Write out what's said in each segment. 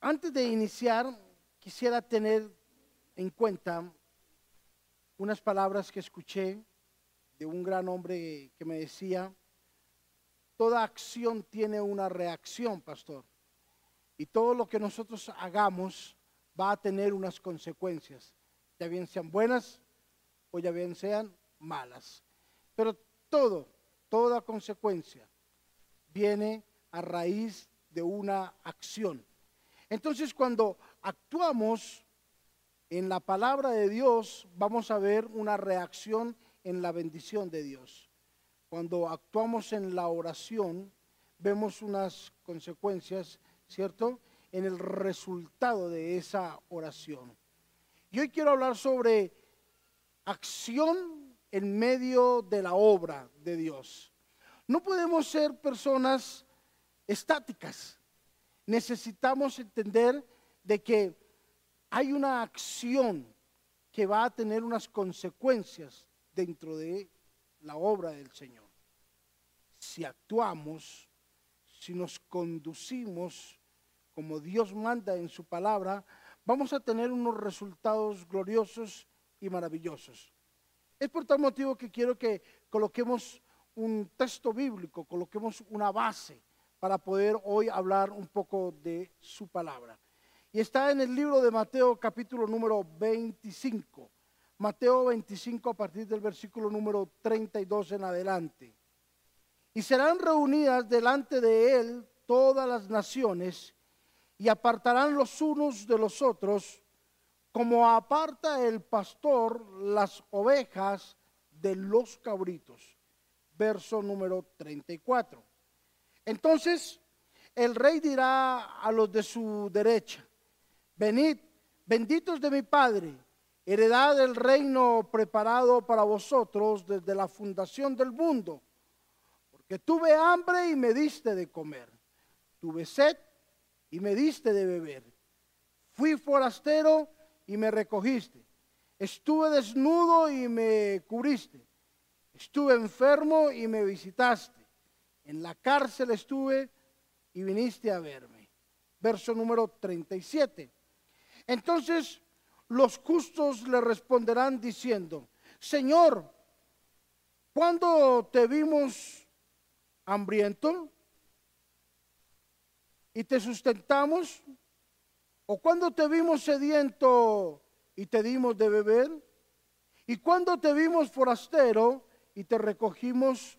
Antes de iniciar, quisiera tener en cuenta unas palabras que escuché de un gran hombre que me decía, toda acción tiene una reacción, pastor. Y todo lo que nosotros hagamos va a tener unas consecuencias, ya bien sean buenas o ya bien sean malas. Pero todo, toda consecuencia viene a raíz de una acción. Entonces cuando actuamos en la palabra de Dios, vamos a ver una reacción en la bendición de Dios. Cuando actuamos en la oración, vemos unas consecuencias, ¿cierto? En el resultado de esa oración. Y hoy quiero hablar sobre acción en medio de la obra de Dios. No podemos ser personas estáticas. Necesitamos entender de que hay una acción que va a tener unas consecuencias dentro de la obra del Señor. Si actuamos, si nos conducimos como Dios manda en su palabra, vamos a tener unos resultados gloriosos y maravillosos. Es por tal motivo que quiero que coloquemos un texto bíblico, coloquemos una base para poder hoy hablar un poco de su palabra. Y está en el libro de Mateo capítulo número 25. Mateo 25 a partir del versículo número 32 en adelante. Y serán reunidas delante de él todas las naciones y apartarán los unos de los otros como aparta el pastor las ovejas de los cabritos. Verso número 34. Entonces el rey dirá a los de su derecha, venid, benditos de mi Padre, heredad del reino preparado para vosotros desde la fundación del mundo, porque tuve hambre y me diste de comer, tuve sed y me diste de beber, fui forastero y me recogiste, estuve desnudo y me cubriste, estuve enfermo y me visitaste en la cárcel estuve y viniste a verme. Verso número 37. Entonces los justos le responderán diciendo, Señor, ¿cuándo te vimos hambriento y te sustentamos? ¿O cuándo te vimos sediento y te dimos de beber? ¿Y cuándo te vimos forastero y te recogimos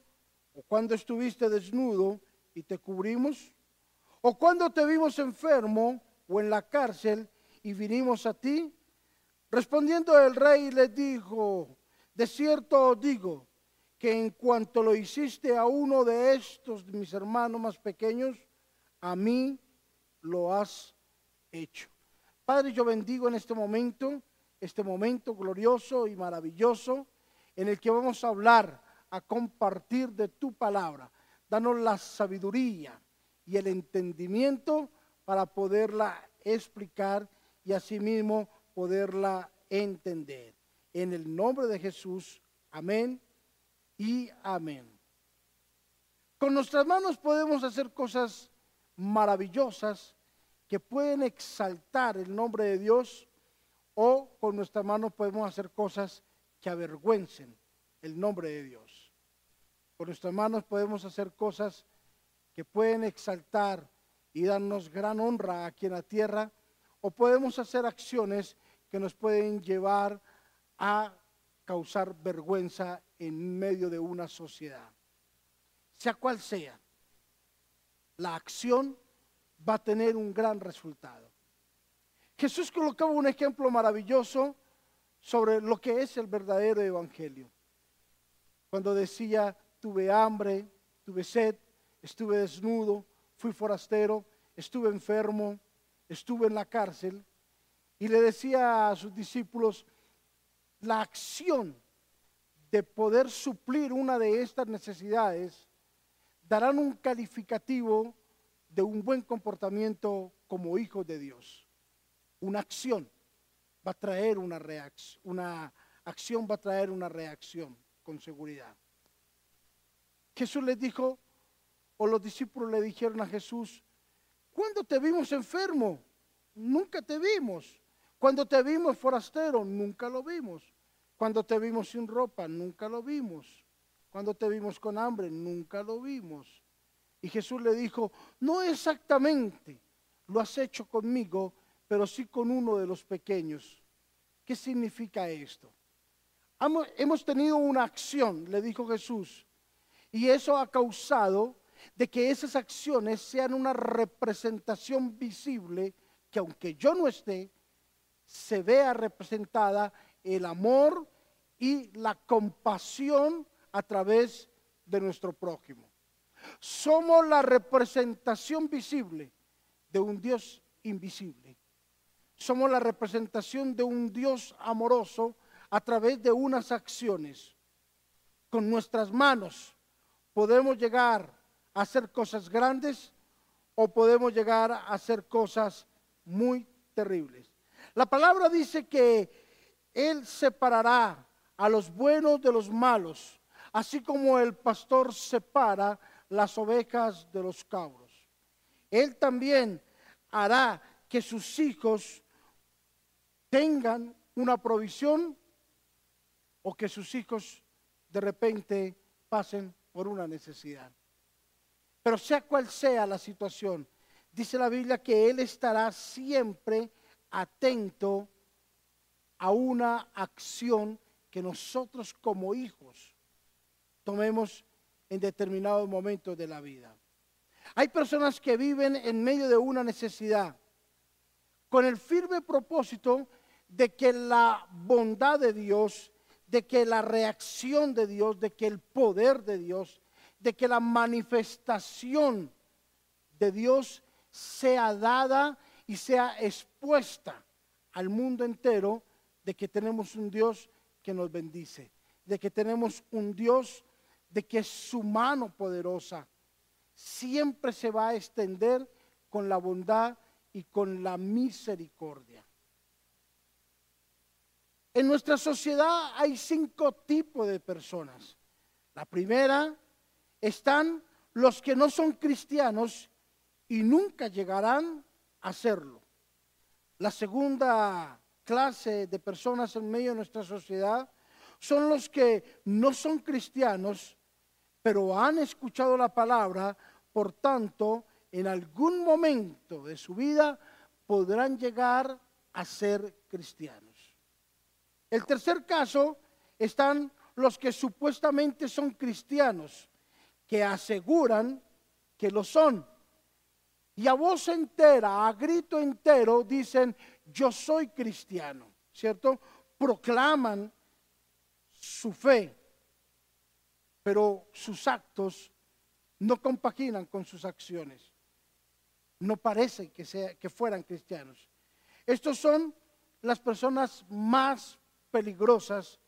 ¿O cuando estuviste desnudo y te cubrimos? ¿O cuando te vimos enfermo o en la cárcel y vinimos a ti? Respondiendo el rey le dijo, de cierto os digo, que en cuanto lo hiciste a uno de estos, mis hermanos más pequeños, a mí lo has hecho. Padre, yo bendigo en este momento, este momento glorioso y maravilloso, en el que vamos a hablar a compartir de tu palabra. Danos la sabiduría y el entendimiento para poderla explicar y asimismo poderla entender. En el nombre de Jesús, amén y amén. Con nuestras manos podemos hacer cosas maravillosas que pueden exaltar el nombre de Dios o con nuestras manos podemos hacer cosas que avergüencen el nombre de Dios. Con nuestras manos podemos hacer cosas que pueden exaltar y darnos gran honra aquí en la tierra, o podemos hacer acciones que nos pueden llevar a causar vergüenza en medio de una sociedad. Sea cual sea, la acción va a tener un gran resultado. Jesús colocaba un ejemplo maravilloso sobre lo que es el verdadero evangelio. Cuando decía, tuve hambre, tuve sed, estuve desnudo, fui forastero, estuve enfermo, estuve en la cárcel. Y le decía a sus discípulos, la acción de poder suplir una de estas necesidades darán un calificativo de un buen comportamiento como hijo de Dios. Una acción va a traer una reacción, una acción va a traer una reacción con seguridad. Jesús les dijo, o los discípulos le dijeron a Jesús, ¿cuándo te vimos enfermo nunca te vimos. Cuando te vimos forastero, nunca lo vimos. Cuando te vimos sin ropa, nunca lo vimos. Cuando te vimos con hambre, nunca lo vimos. Y Jesús le dijo, no exactamente lo has hecho conmigo, pero sí con uno de los pequeños. ¿Qué significa esto? Hemos tenido una acción, le dijo Jesús, y eso ha causado de que esas acciones sean una representación visible que aunque yo no esté, se vea representada el amor y la compasión a través de nuestro prójimo. Somos la representación visible de un Dios invisible. Somos la representación de un Dios amoroso a través de unas acciones. Con nuestras manos podemos llegar a hacer cosas grandes o podemos llegar a hacer cosas muy terribles. La palabra dice que Él separará a los buenos de los malos, así como el pastor separa las ovejas de los cabros. Él también hará que sus hijos tengan una provisión o que sus hijos de repente pasen por una necesidad. Pero sea cual sea la situación, dice la Biblia que Él estará siempre atento a una acción que nosotros como hijos tomemos en determinados momentos de la vida. Hay personas que viven en medio de una necesidad con el firme propósito de que la bondad de Dios, de que la reacción de Dios, de que el poder de Dios, de que la manifestación de Dios sea dada y sea expuesta al mundo entero de que tenemos un Dios que nos bendice, de que tenemos un Dios de que su mano poderosa siempre se va a extender con la bondad y con la misericordia. En nuestra sociedad hay cinco tipos de personas. La primera están los que no son cristianos y nunca llegarán a serlo. La segunda clase de personas en medio de nuestra sociedad son los que no son cristianos pero han escuchado la palabra, por tanto, en algún momento de su vida podrán llegar a ser cristianos. El tercer caso están los que supuestamente son cristianos, que aseguran que lo son. Y a voz entera, a grito entero, dicen, yo soy cristiano, ¿cierto? Proclaman su fe pero sus actos no compaginan con sus acciones. No parece que, que fueran cristianos. Estos son las personas más peligrosas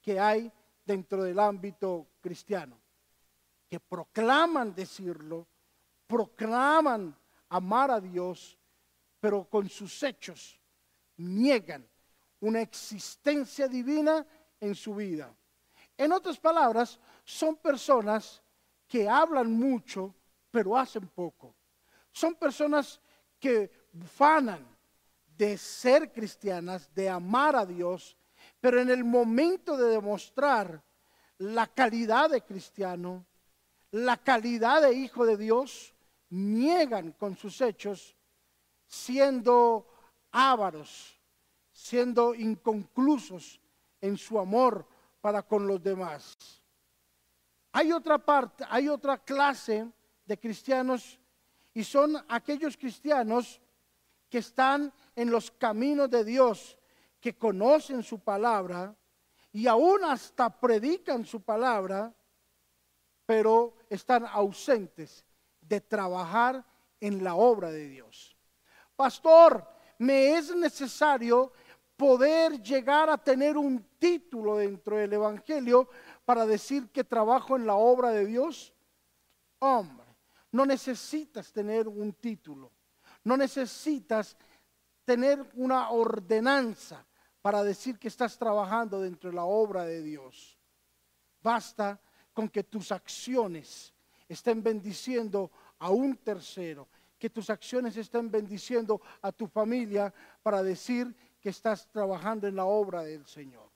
que hay dentro del ámbito cristiano, que proclaman decirlo, proclaman amar a Dios, pero con sus hechos niegan una existencia divina en su vida. En otras palabras, son personas que hablan mucho, pero hacen poco. Son personas que fanan de ser cristianas, de amar a Dios, pero en el momento de demostrar la calidad de cristiano, la calidad de hijo de Dios, niegan con sus hechos, siendo ávaros, siendo inconclusos en su amor para con los demás. Hay otra parte, hay otra clase de cristianos y son aquellos cristianos que están en los caminos de Dios, que conocen su palabra y aún hasta predican su palabra, pero están ausentes de trabajar en la obra de Dios. Pastor, me es necesario poder llegar a tener un título dentro del Evangelio para decir que trabajo en la obra de Dios? Hombre, no necesitas tener un título, no necesitas tener una ordenanza para decir que estás trabajando dentro de la obra de Dios. Basta con que tus acciones estén bendiciendo a un tercero, que tus acciones estén bendiciendo a tu familia para decir que estás trabajando en la obra del Señor.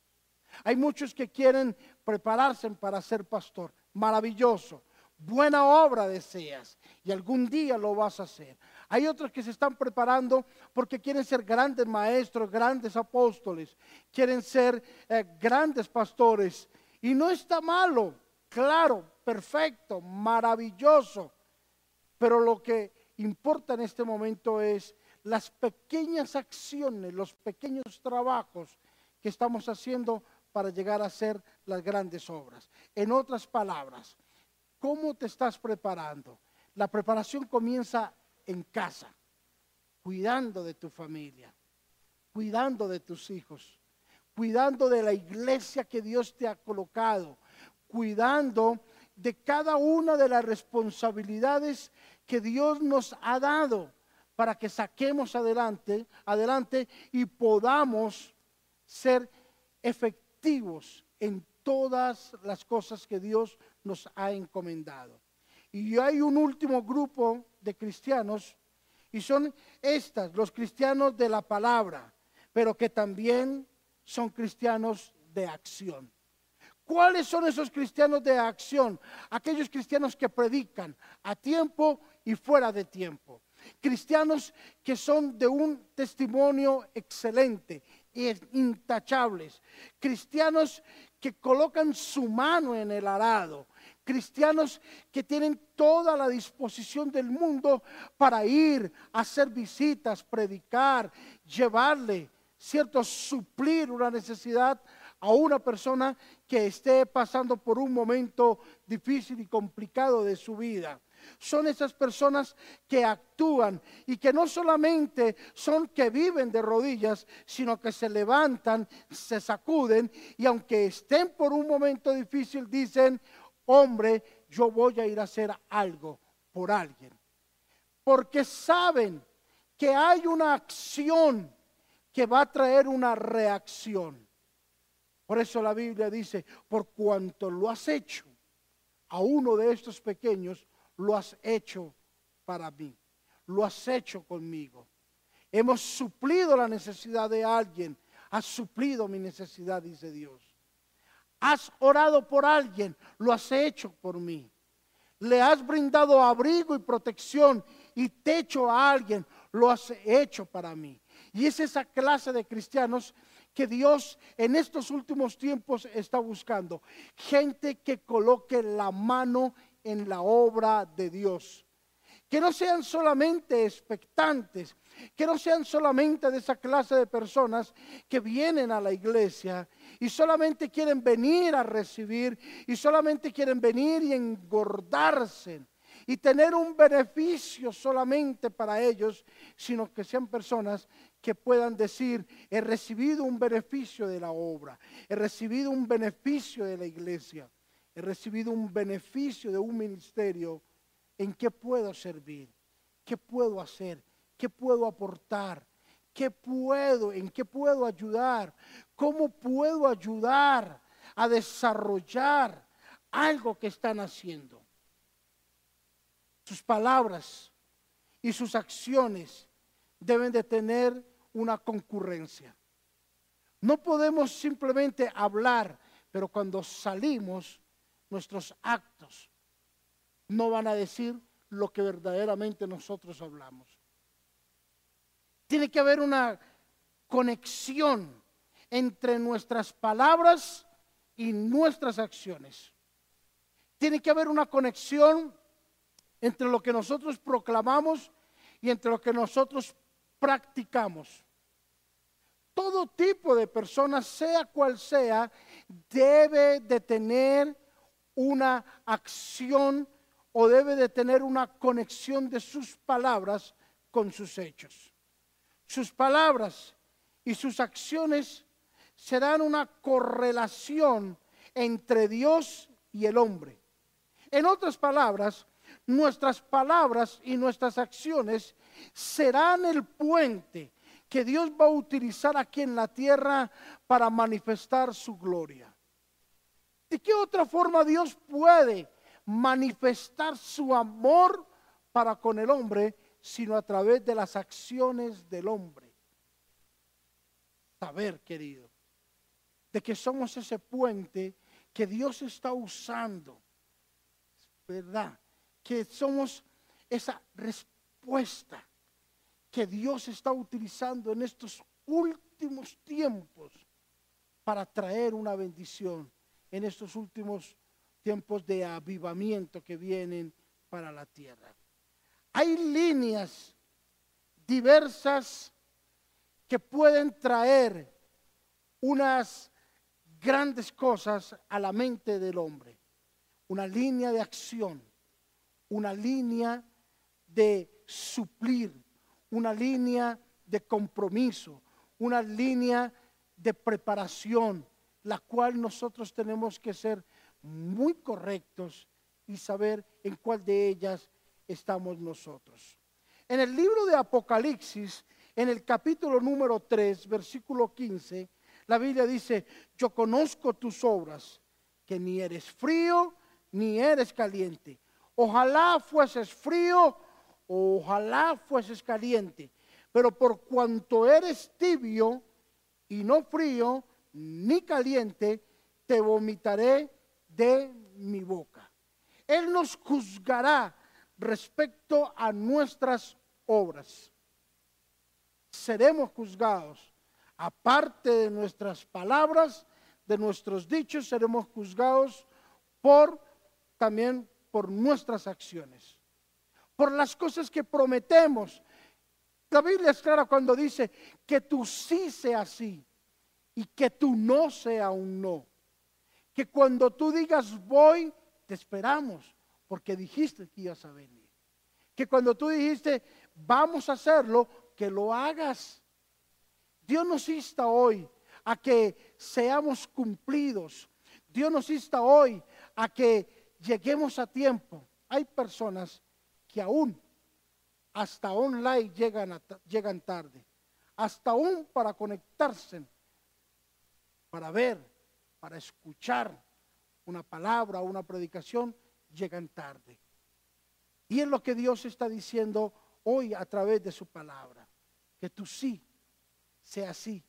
Hay muchos que quieren prepararse para ser pastor. Maravilloso. Buena obra deseas y algún día lo vas a hacer. Hay otros que se están preparando porque quieren ser grandes maestros, grandes apóstoles, quieren ser eh, grandes pastores. Y no está malo, claro, perfecto, maravilloso. Pero lo que importa en este momento es las pequeñas acciones, los pequeños trabajos que estamos haciendo para llegar a hacer las grandes obras. En otras palabras, ¿cómo te estás preparando? La preparación comienza en casa, cuidando de tu familia, cuidando de tus hijos, cuidando de la iglesia que Dios te ha colocado, cuidando de cada una de las responsabilidades que Dios nos ha dado para que saquemos adelante, adelante y podamos ser efectivos en todas las cosas que Dios nos ha encomendado. Y hay un último grupo de cristianos y son estas, los cristianos de la palabra, pero que también son cristianos de acción. ¿Cuáles son esos cristianos de acción? Aquellos cristianos que predican a tiempo y fuera de tiempo. Cristianos que son de un testimonio excelente intachables. Cristianos que colocan su mano en el arado. Cristianos que tienen toda la disposición del mundo para ir a hacer visitas, predicar, llevarle, cierto, suplir una necesidad a una persona que esté pasando por un momento difícil y complicado de su vida son esas personas que actúan y que no solamente son que viven de rodillas, sino que se levantan, se sacuden y aunque estén por un momento difícil, dicen, hombre, yo voy a ir a hacer algo por alguien. Porque saben que hay una acción que va a traer una reacción. Por eso la Biblia dice, por cuanto lo has hecho a uno de estos pequeños, lo has hecho para mí, lo has hecho conmigo. Hemos suplido la necesidad de alguien, has suplido mi necesidad, dice Dios. Has orado por alguien, lo has hecho por mí. Le has brindado abrigo y protección y techo a alguien, lo has hecho para mí. Y es esa clase de cristianos que Dios en estos últimos tiempos está buscando. Gente que coloque la mano en la obra de Dios. Que no sean solamente expectantes, que no sean solamente de esa clase de personas que vienen a la iglesia y solamente quieren venir a recibir y solamente quieren venir y engordarse y tener un beneficio solamente para ellos, sino que sean personas que puedan decir, he recibido un beneficio de la obra, he recibido un beneficio de la iglesia he recibido un beneficio de un ministerio, ¿en qué puedo servir? ¿Qué puedo hacer? ¿Qué puedo aportar? ¿Qué puedo? ¿En qué puedo ayudar? ¿Cómo puedo ayudar a desarrollar algo que están haciendo? Sus palabras y sus acciones deben de tener una concurrencia. No podemos simplemente hablar, pero cuando salimos nuestros actos no van a decir lo que verdaderamente nosotros hablamos. Tiene que haber una conexión entre nuestras palabras y nuestras acciones. Tiene que haber una conexión entre lo que nosotros proclamamos y entre lo que nosotros practicamos. Todo tipo de personas, sea cual sea, debe de tener una acción o debe de tener una conexión de sus palabras con sus hechos. Sus palabras y sus acciones serán una correlación entre Dios y el hombre. En otras palabras, nuestras palabras y nuestras acciones serán el puente que Dios va a utilizar aquí en la tierra para manifestar su gloria. ¿De qué otra forma Dios puede manifestar su amor para con el hombre sino a través de las acciones del hombre. Saber, querido, de que somos ese puente que Dios está usando, ¿verdad? Que somos esa respuesta que Dios está utilizando en estos últimos tiempos para traer una bendición en estos últimos tiempos de avivamiento que vienen para la tierra. Hay líneas diversas que pueden traer unas grandes cosas a la mente del hombre. Una línea de acción, una línea de suplir, una línea de compromiso, una línea de preparación, la cual nosotros tenemos que ser muy correctos y saber en cuál de ellas estamos nosotros. En el libro de Apocalipsis, en el capítulo número 3, versículo 15, la Biblia dice, yo conozco tus obras, que ni eres frío ni eres caliente. Ojalá fueses frío, ojalá fueses caliente. Pero por cuanto eres tibio y no frío ni caliente, te vomitaré de mi boca. Él nos juzgará respecto a nuestras obras. Seremos juzgados aparte de nuestras palabras, de nuestros dichos, seremos juzgados por también por nuestras acciones, por las cosas que prometemos. La Biblia es clara cuando dice que tú sí sea sí y que tú no sea un no. Que cuando tú digas voy, te esperamos porque dijiste que ibas a venir. Que cuando tú dijiste vamos a hacerlo, que lo hagas. Dios nos insta hoy a que seamos cumplidos. Dios nos insta hoy a que lleguemos a tiempo. Hay personas que aún hasta online llegan, llegan tarde. Hasta aún para conectarse, para ver, para escuchar una palabra o una predicación, llegan tarde. Y es lo que Dios está diciendo hoy a través de su palabra. Que tú sí sea así,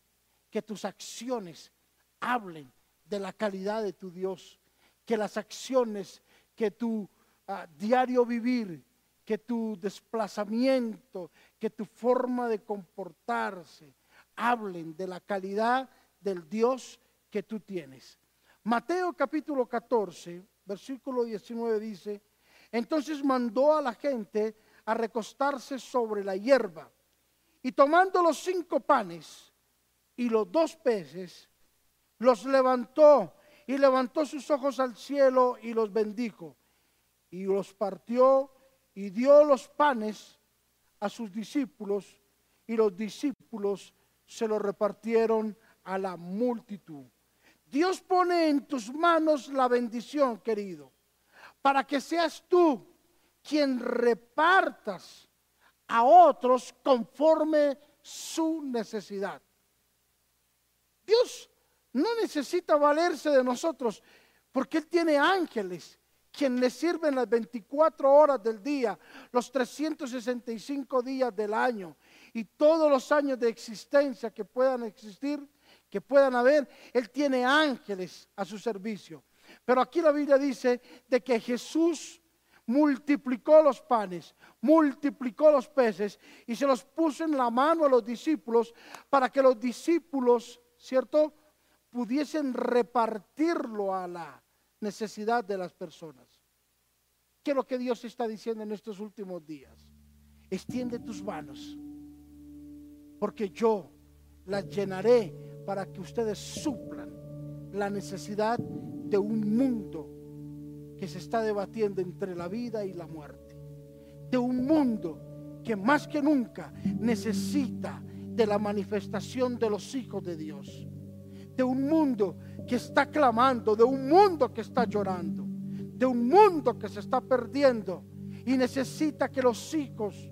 que tus acciones hablen de la calidad de tu Dios, que las acciones, que tu ah, diario vivir, que tu desplazamiento, que tu forma de comportarse, hablen de la calidad del Dios que tú tienes. Mateo capítulo 14, versículo 19 dice, entonces mandó a la gente a recostarse sobre la hierba y tomando los cinco panes y los dos peces, los levantó y levantó sus ojos al cielo y los bendijo. Y los partió y dio los panes a sus discípulos y los discípulos se los repartieron a la multitud. Dios pone en tus manos la bendición, querido, para que seas tú quien repartas a otros conforme su necesidad. Dios no necesita valerse de nosotros porque Él tiene ángeles quien le sirven las 24 horas del día, los 365 días del año y todos los años de existencia que puedan existir, que puedan haber, Él tiene ángeles a su servicio. Pero aquí la Biblia dice de que Jesús multiplicó los panes, multiplicó los peces y se los puso en la mano a los discípulos para que los discípulos, ¿cierto?, pudiesen repartirlo a la necesidad de las personas. ¿Qué es lo que Dios está diciendo en estos últimos días? Extiende tus manos, porque yo las llenaré para que ustedes suplan la necesidad de un mundo que se está debatiendo entre la vida y la muerte. De un mundo que más que nunca necesita de la manifestación de los hijos de Dios. De un mundo que está clamando, de un mundo que está llorando, de un mundo que se está perdiendo y necesita que los hijos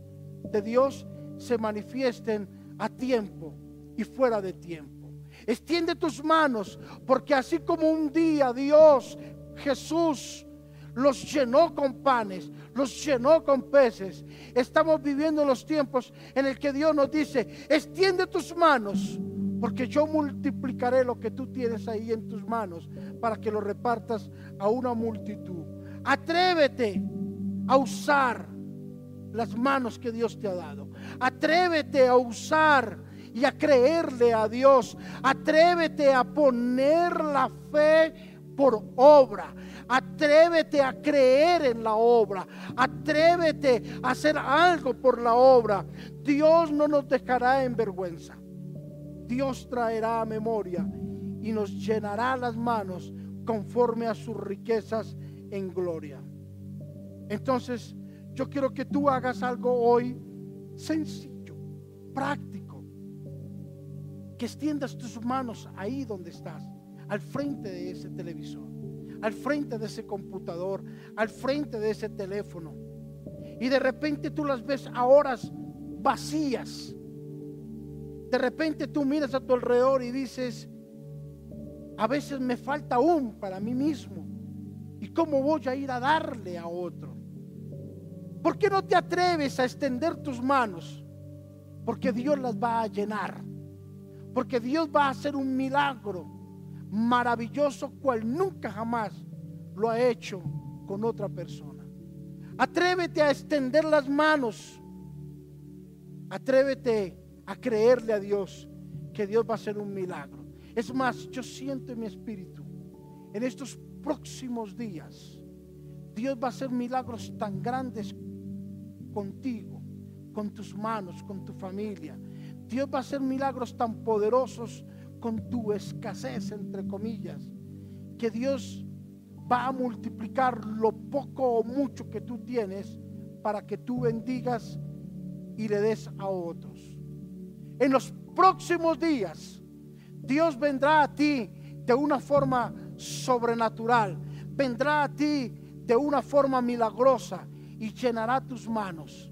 de Dios se manifiesten a tiempo y fuera de tiempo. Extiende tus manos, porque así como un día Dios, Jesús, los llenó con panes, los llenó con peces. Estamos viviendo los tiempos en el que Dios nos dice, extiende tus manos, porque yo multiplicaré lo que tú tienes ahí en tus manos para que lo repartas a una multitud. Atrévete a usar las manos que Dios te ha dado. Atrévete a usar y a creerle a Dios. Atrévete a poner la fe por obra. Atrévete a creer en la obra. Atrévete a hacer algo por la obra. Dios no nos dejará en vergüenza. Dios traerá a memoria y nos llenará las manos conforme a sus riquezas en gloria. Entonces, yo quiero que tú hagas algo hoy sencillo, práctico. Que extiendas tus manos ahí donde estás, al frente de ese televisor, al frente de ese computador, al frente de ese teléfono. Y de repente tú las ves a horas vacías. De repente tú miras a tu alrededor y dices, a veces me falta aún para mí mismo. ¿Y cómo voy a ir a darle a otro? ¿Por qué no te atreves a extender tus manos? Porque Dios las va a llenar. Porque Dios va a hacer un milagro maravilloso cual nunca jamás lo ha hecho con otra persona. Atrévete a extender las manos. Atrévete a creerle a Dios que Dios va a hacer un milagro. Es más, yo siento en mi espíritu, en estos próximos días, Dios va a hacer milagros tan grandes contigo, con tus manos, con tu familia. Dios va a hacer milagros tan poderosos con tu escasez, entre comillas, que Dios va a multiplicar lo poco o mucho que tú tienes para que tú bendigas y le des a otros. En los próximos días, Dios vendrá a ti de una forma sobrenatural, vendrá a ti de una forma milagrosa y llenará tus manos.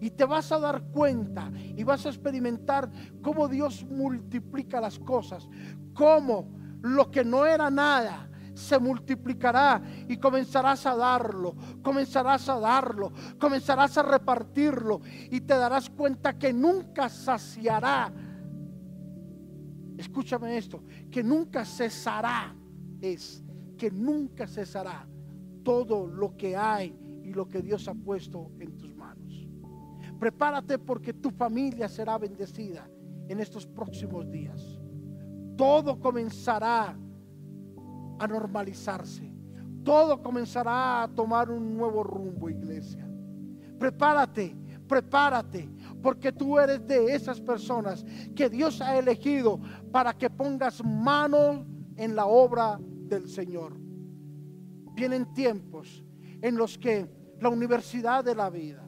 Y te vas a dar cuenta y vas a experimentar cómo Dios multiplica las cosas, cómo lo que no era nada se multiplicará y comenzarás a darlo, comenzarás a darlo, comenzarás a repartirlo y te darás cuenta que nunca saciará. Escúchame esto, que nunca cesará, es que nunca cesará todo lo que hay y lo que Dios ha puesto en tus. Prepárate porque tu familia será bendecida en estos próximos días. Todo comenzará a normalizarse. Todo comenzará a tomar un nuevo rumbo, iglesia. Prepárate, prepárate, porque tú eres de esas personas que Dios ha elegido para que pongas mano en la obra del Señor. Vienen tiempos en los que la universidad de la vida,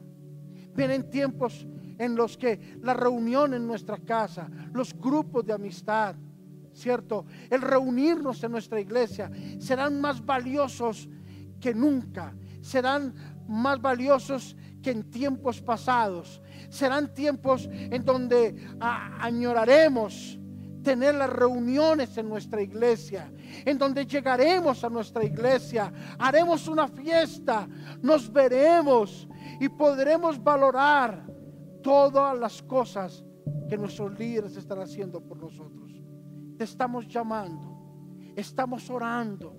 vienen tiempos en los que la reunión en nuestra casa, los grupos de amistad, ¿cierto? El reunirnos en nuestra iglesia serán más valiosos que nunca, serán más valiosos que en tiempos pasados, serán tiempos en donde añoraremos tener las reuniones en nuestra iglesia, en donde llegaremos a nuestra iglesia, haremos una fiesta, nos veremos y podremos valorar todas las cosas que nuestros líderes están haciendo por nosotros. Te estamos llamando, estamos orando,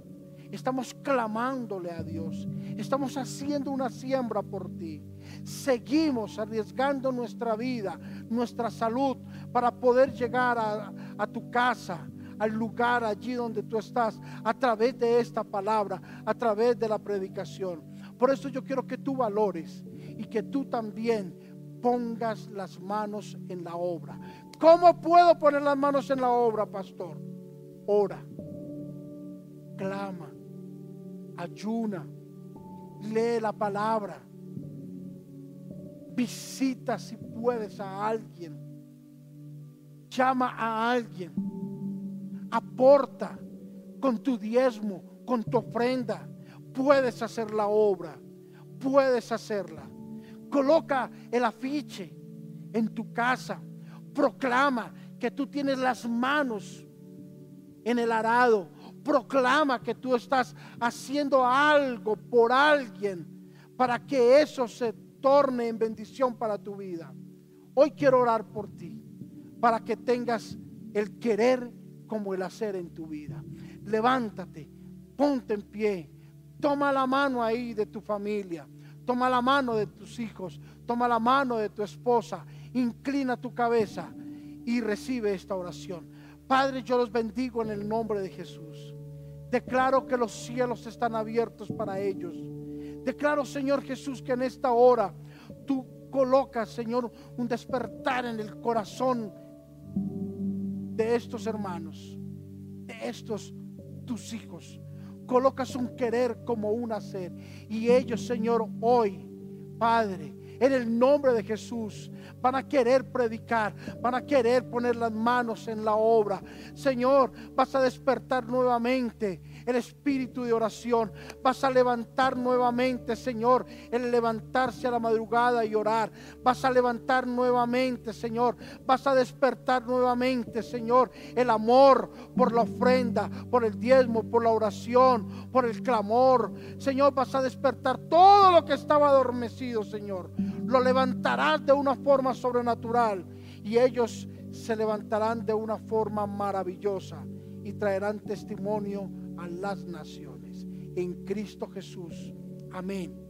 estamos clamándole a Dios, estamos haciendo una siembra por ti. Seguimos arriesgando nuestra vida, nuestra salud, para poder llegar a, tu casa, al lugar allí donde tú estás, a través de esta palabra, a través de la predicación. Por eso yo quiero que tú valores y que tú también pongas las manos en la obra. ¿Cómo puedo poner las manos en la obra, pastor? Ora, clama, ayuna, lee la palabra, visita si puedes a alguien llama a alguien, aporta con tu diezmo, con tu ofrenda. Puedes hacer la obra, puedes hacerla. Coloca el afiche en tu casa, proclama que tú tienes las manos en el arado, proclama que tú estás haciendo algo por alguien para que eso se torne en bendición para tu vida. Hoy quiero orar por ti, para que tengas el querer como el hacer en tu vida. Levántate, ponte en pie, toma la mano ahí de tu familia, toma la mano de tus hijos, toma la mano de tu esposa, inclina tu cabeza y recibe esta oración. Padre, yo los bendigo en el nombre de Jesús. Declaro que los cielos están abiertos para ellos. Declaro, Señor Jesús, que en esta hora tú colocas, Señor, un despertar en el corazón de estos hermanos, de estos tus hijos. Colocas un querer como un hacer. Y ellos, Señor, hoy, Padre, en el nombre de Jesús, van a querer predicar, van a querer poner las manos en la obra. Señor, vas a despertar nuevamente el espíritu de oración. Vas a levantar nuevamente, Señor, el levantarse a la madrugada y orar. Vas a levantar nuevamente, Señor. Vas a despertar nuevamente, Señor, el amor por la ofrenda, por el diezmo, por la oración, por el clamor. Señor, vas a despertar todo lo que estaba adormecido, Señor. Lo levantarás de una forma sobrenatural y ellos se levantarán de una forma maravillosa y traerán testimonio las naciones. En Cristo Jesús. Amén.